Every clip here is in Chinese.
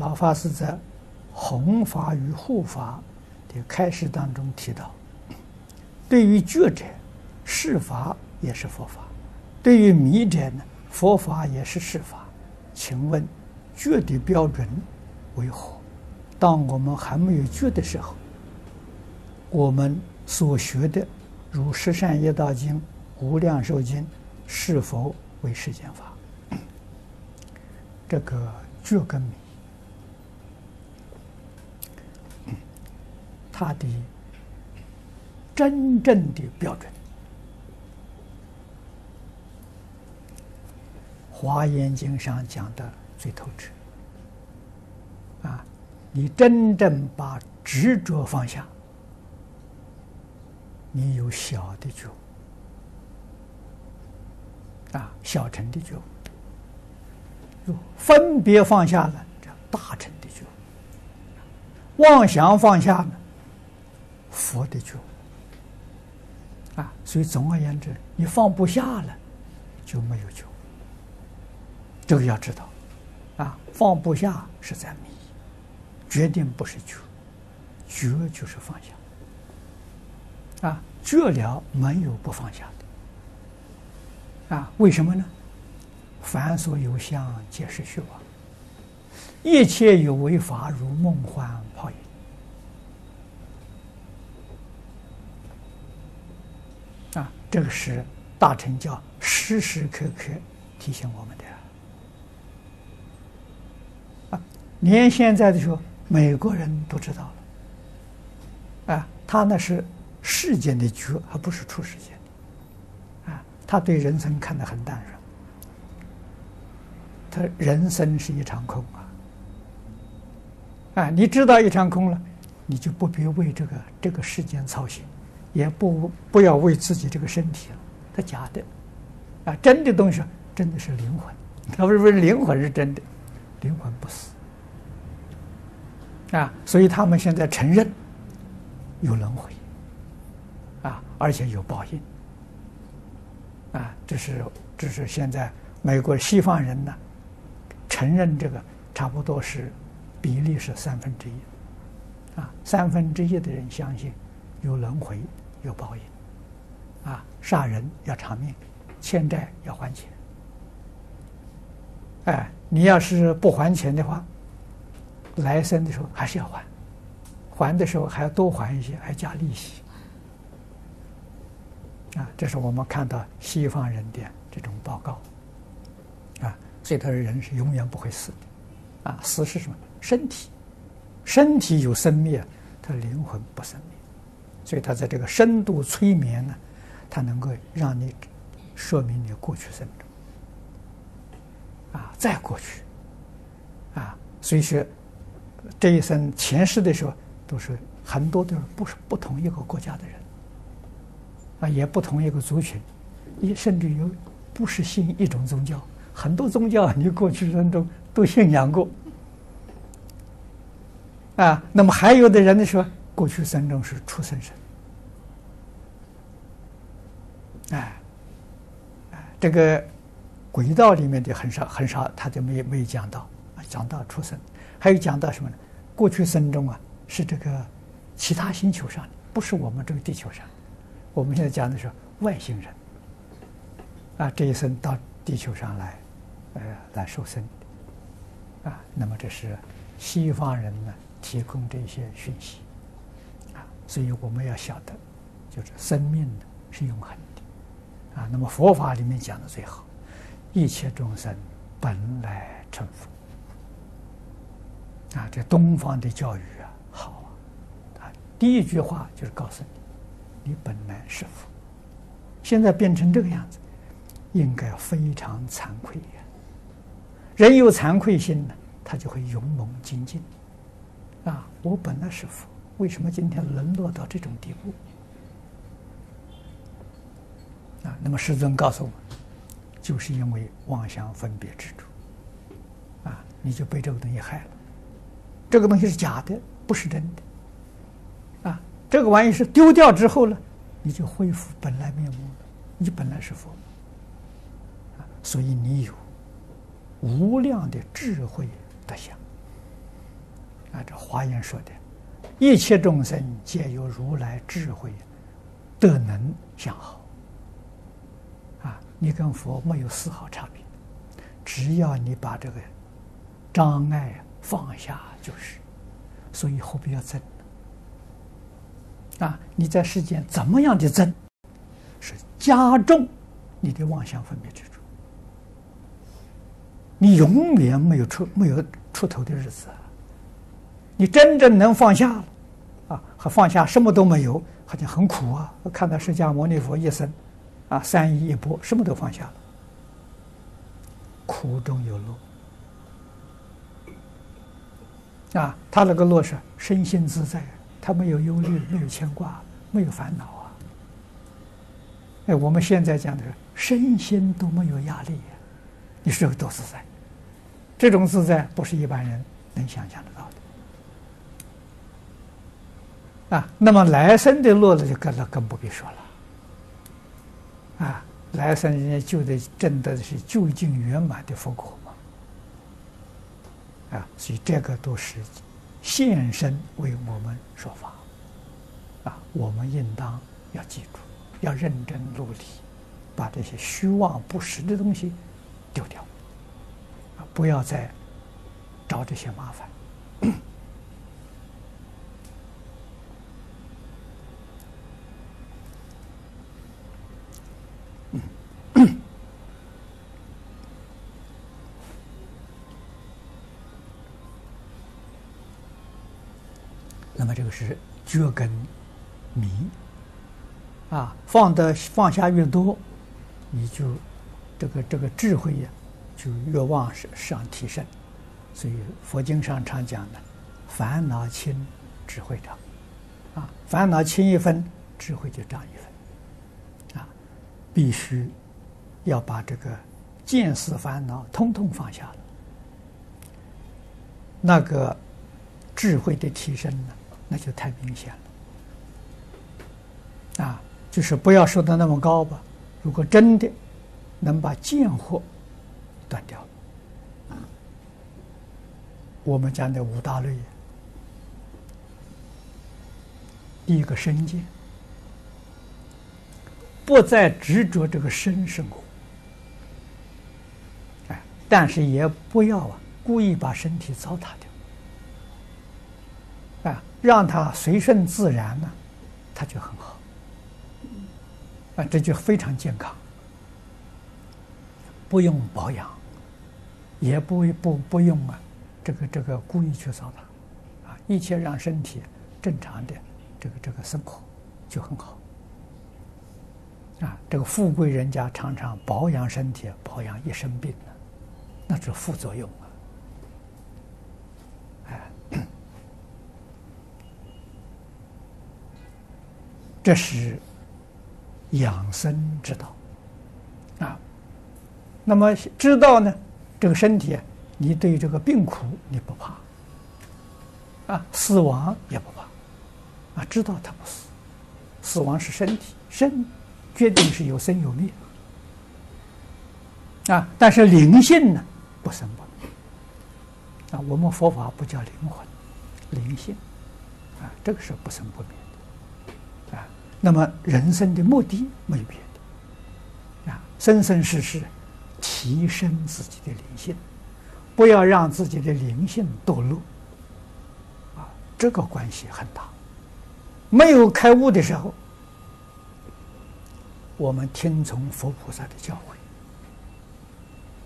老法师在弘法与护法的开示当中提到，对于觉者，是法也是佛法；对于迷者呢，佛法也是是法。请问，觉的标准为何？当我们还没有觉的时候，我们所学的如《十善业道经》《无量寿经》，是否为世间法？这个觉跟迷，他的真正的标准，《华严经》上讲的最透彻。啊，你真正把执着放下，你有小的觉，啊，小乘的觉。分别放下了，这大乘的觉；妄想放下了，佛的觉。啊，所以总而言之，你放不下了，就没有觉。这个要知道，啊，放不下是在迷，决定不是觉，觉就是放下。啊，觉了没有不放下的。啊，为什么呢？凡所有相，皆是虚妄；一切有为法，如梦幻泡影。啊，这个是大乘教时时刻刻提醒我们的。啊，连现在的时候，美国人都知道了。啊，他那是世间的觉，而不是出世间的。啊，他对人生看得很淡然。他人生是一场空啊！啊，你知道一场空了，你就不必为这个这个世间操心，也不不要为自己这个身体了。它假的，啊，真的东西真的是灵魂。他不是不是灵魂是真的，灵魂不死。啊，所以他们现在承认有轮回，啊，而且有报应。啊，这是这是现在美国西方人呢。承认这个差不多是比例是三分之一，啊，三分之一的人相信有轮回有报应，啊，杀人要偿命，欠债要还钱，哎，你要是不还钱的话，来生的时候还是要还，还的时候还要多还一些，还加利息，啊，这是我们看到西方人的这种报告。所以他的人是永远不会死的，啊，死是什么？身体，身体有生灭，他灵魂不生灭。所以他在这个深度催眠呢，他能够让你说明你过去生中，啊，再过去，啊，所以说这一生前世的时候，都是很多都是不是不同一个国家的人，啊，也不同一个族群，也甚至有不是信一种宗教。很多宗教，你过去生中都信仰过啊。那么还有的人呢说，过去生中是畜生生，哎，这个轨道里面的很少很少，他就没没有讲到，讲到畜生，还有讲到什么呢？过去生中啊，是这个其他星球上，不是我们这个地球上。我们现在讲的是外星人啊，这一生到地球上来。呃，来受生，啊，那么这是西方人呢提供这些讯息，所以我们要晓得，就是生命呢是永恒的，啊，那么佛法里面讲的最好，一切众生本来成佛，啊，这东方的教育啊好啊，啊，第一句话就是告诉你，你本来是佛，现在变成这个样子，应该非常惭愧呀。人有惭愧心呢，他就会勇猛精进。啊，我本来是佛，为什么今天沦落到这种地步？啊，那么师尊告诉我们，就是因为妄想分别执着，啊，你就被这个东西害了。这个东西是假的，不是真的。啊，这个玩意是丢掉之后呢，你就恢复本来面目了，你本来是佛。啊，所以你有。无量的智慧德相，啊，这华严说的，一切众生皆有如来智慧，德能相好。啊，你跟佛没有丝毫差别，只要你把这个障碍放下就是，所以何必要争？啊，你在世间怎么样的争，是加重你的妄想分别执着，你永远没有出没有出头的日子。你真正能放下了，啊，和放下什么都没有，好像很苦啊。看到释迦牟尼佛一生，啊，三衣一钵，什么都放下了，苦中有乐，啊，他那个乐是身心自在，他没有忧虑，没有牵挂，没有烦恼啊。哎，我们现在讲的身心都没有压力，你是不是多自在？这种自在不是一般人能想象得到的。啊，那么来生的乐了就更了，更不必说了。啊，来生人家就得证得的是究竟圆满的佛果嘛。啊，所以这个都是现身为我们说法。啊，我们应当要记住，要认真努力，把这些虚妄不实的东西丢掉。啊，不要再找这些麻烦。那么这是觉根迷啊，放的放下越多，你就这个这个智慧呀，就越往上提升。所以佛经上常讲的，烦恼轻，智慧长啊，烦恼轻一分，智慧就长一分啊，必须要把这个见思烦恼通通放下了，那个智慧的提升呢，那就太明显了，啊，就是不要说的那么高吧。如果真的能把贱货断掉，啊，我们讲的五大类，第一个身见，不再执着这个身生活，哎，但是也不要啊，故意把身体糟蹋掉。让它随顺自然呢，它就很好。啊，这就非常健康，不用保养，也不不不用啊，这个这个故意去糟蹋，啊，一切让身体正常的这个这个生活就很好。啊，这个富贵人家常常保养身体，保养一身病呢，那是副作用啊。这是养生之道啊。那么知道呢，这个身体，你对这个病苦你不怕啊，死亡也不怕啊。知道它不死，死亡是身体，身决定是有生有灭啊。但是灵性呢，不生不灭啊。我们佛法不叫灵魂，灵性啊，这个是不生不灭。那么人生的目的没有别的，啊，生生世世提升自己的灵性，不要让自己的灵性堕落，啊，这个关系很大。没有开悟的时候，我们听从佛菩萨的教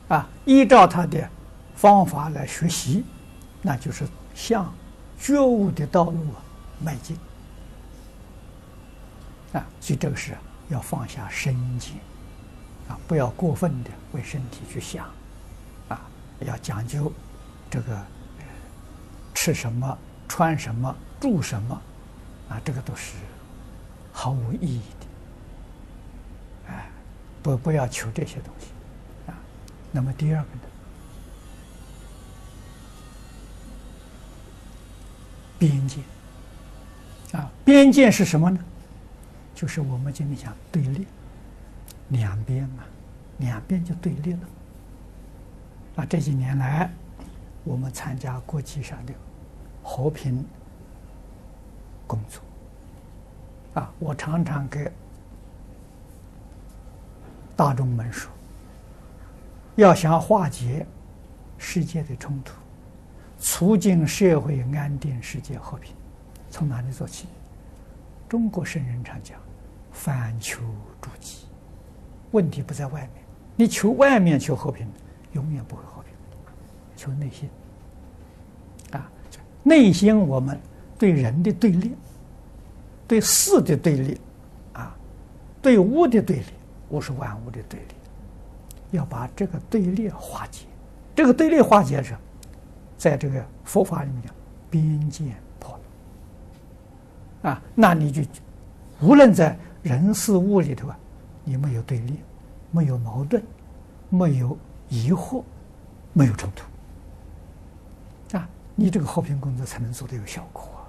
诲，啊，依照他的方法来学习，那就是向觉悟的道路啊迈进。啊，所以这个是要放下身见，啊，不要过分的为身体去想，啊，要讲究这个吃什么、穿什么、住什么，啊，这个都是毫无意义的，哎，不不要求这些东西，啊，那么第二个呢，边界，啊，边界是什么呢？就是我们今天讲对立，两边嘛，两边就对立了。啊，这几年来，我们参加国际上的和平工作。啊，我常常给大众们说，要想化解世界的冲突，促进社会安定、世界和平，从哪里做起？中国圣人常讲，反求诸己，问题不在外面，你求外面求和平，永远不会和平，求内心。啊，内心我们对人的对立。对事的对立，啊，对物的对立，物是万物的对立，要把这个对立化解。这个对立化解是，在这个佛法里面讲，边界，啊，那你就无论在人事物里头啊，你没有对立，没有矛盾，没有疑惑，没有冲突，啊，你这个和平工作才能做得有效果啊，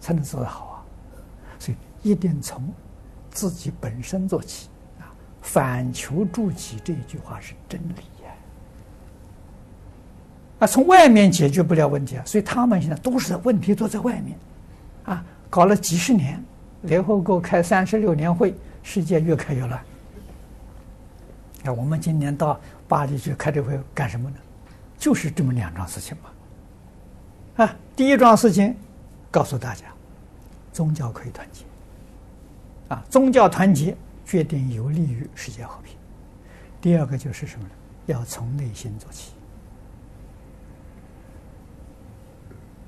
才能做得好啊。所以一定从自己本身做起啊！反求诸己这一句话是真理呀！啊，从外面解决不了问题啊，所以他们现在都是在问题都在外面！搞了几十年，联合国开三十六年会，世界越开越乱。啊，我们今年到巴黎去开这会干什么呢？就是这么两桩事情嘛！啊，第一桩事情告诉大家。宗教可以团结，啊，宗教团结决定有利于世界和平。第二个就是什么呢？要从内心做起，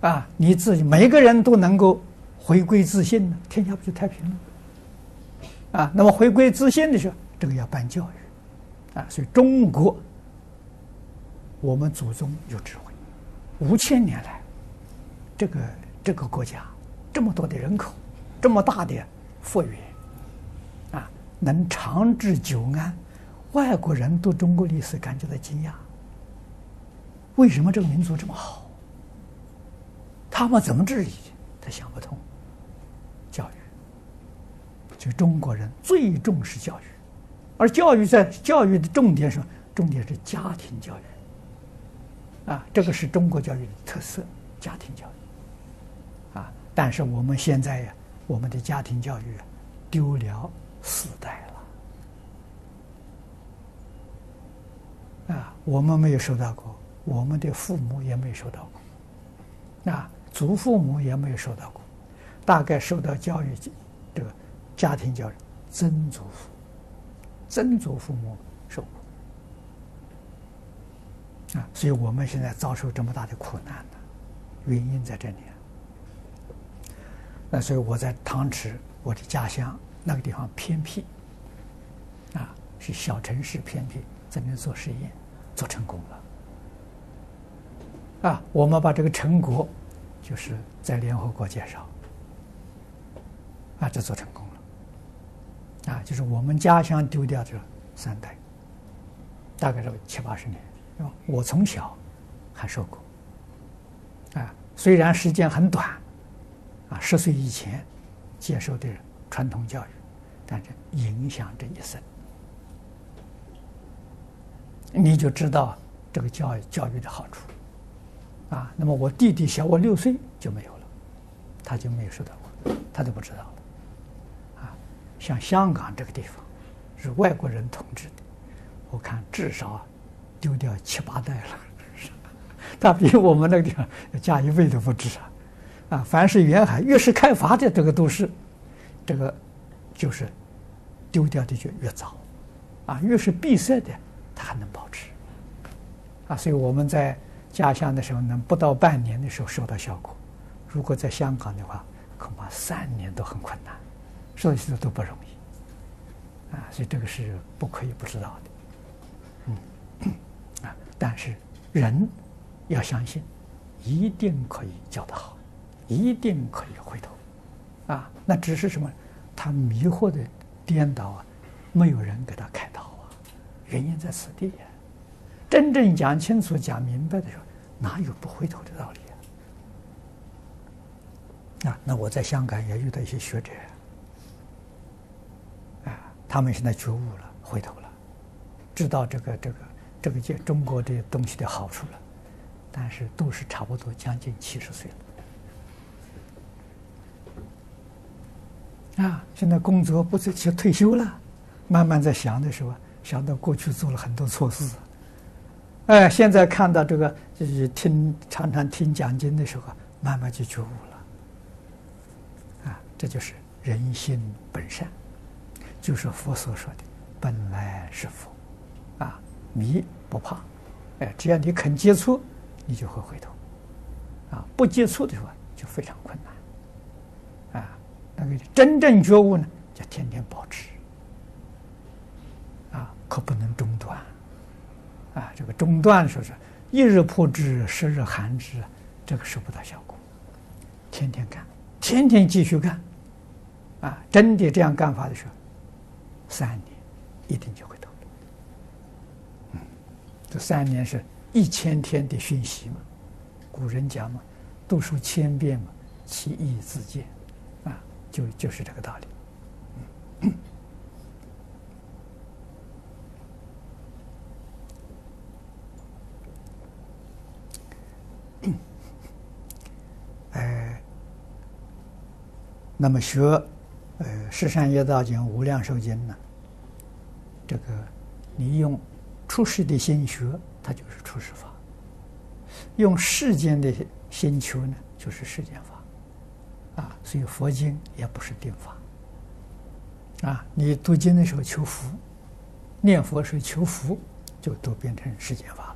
啊，你自己每个人都能够回归自信呢，天下不就太平了？啊，那么回归自信的时候，这个要办教育，啊，所以中国，我们祖宗有智慧，五千年来，这个这个国家。这么多的人口，这么大的富裕，啊，能长治久安，外国人读中国历史感觉到惊讶。为什么这个民族这么好？他们怎么治理？他想不通。中国人最重视教育，而教育在教育的重点上，重点是家庭教育。啊，这个是中国教育的特色，家庭教育。啊但是我们现在呀，我们的家庭教育丢了四代了，啊，我们没有受到过，我们的父母也没有受到过，啊，祖父母也没有受到过，大概受到教育家庭教育，曾祖父、曾祖父母受苦，啊，所以我们现在遭受这么大的苦难呢，原因在这里。那所以我在汤池，我的家乡那个地方偏僻，啊，是小城市偏僻，在那做实验，做成功了，啊，我们把这个成果，就是在联合国介绍，啊，这做成功，啊，就是我们家乡丢掉这三代，大概是七八十年，我从小还受过，啊，虽然时间很短。啊，十岁以前接受的传统教育，但是影响这一生，你就知道这个教育教育的好处。啊，那么我弟弟小我六岁就没有了，他就没有受到过，他就不知道了。像香港这个地方是外国人统治的，我看至少丢掉七八代了，他比我们那个地方加一倍都不止啊。啊，凡是沿海越是开发的这个都市，这个就是丢掉的就越早，啊，越是闭塞的，它还能保持，啊，所以我们在家乡的时候，能不到半年的时候收到效果，如果在香港的话，恐怕三年都很困难，所以说都不容易，啊，所以这个是不可以不知道的，嗯，啊，但是人要相信，一定可以教得好。一定可以回头，啊，那只是什么？他迷惑的颠倒啊，没有人给他开导啊，原因在此地呀。真正讲清楚、讲明白的时候，哪有不回头的道理啊？啊，那我在香港也遇到一些学者，他们现在觉悟了，回头了，知道这个这个这个中中国这些东西的好处了，但是都是差不多将近七十岁了，啊，现在工作不是就退休了，慢慢在想的时候，想到过去做了很多错事，哎，现在看到这个就是听常常听讲经的时候，慢慢就觉悟了，啊，这就是人性本善。就是佛所说的本来是佛，啊，迷不怕，哎，只要你肯接触，你就会回头，啊，不接触的时候就非常困难。啊那个真正觉悟呢，就天天保持，啊，可不能中断，啊，这个中断说是一日破之，十日寒之，这个收不到效果。天天干，天天继续干，啊，真的这样干法的时候，三年一定就会到。嗯，这三年是一千天的讯息嘛，古人讲嘛，读书千遍嘛，其义自见。啊就就是这个道理。哎，那么学《十善业道经》《无量寿经》呢，这个你用出世的心学，它就是出世法；用世间的心求呢，就是世间法。啊，所以佛经也不是定法。啊，你读经的时候求福，念佛时候求福，就都变成世间法了。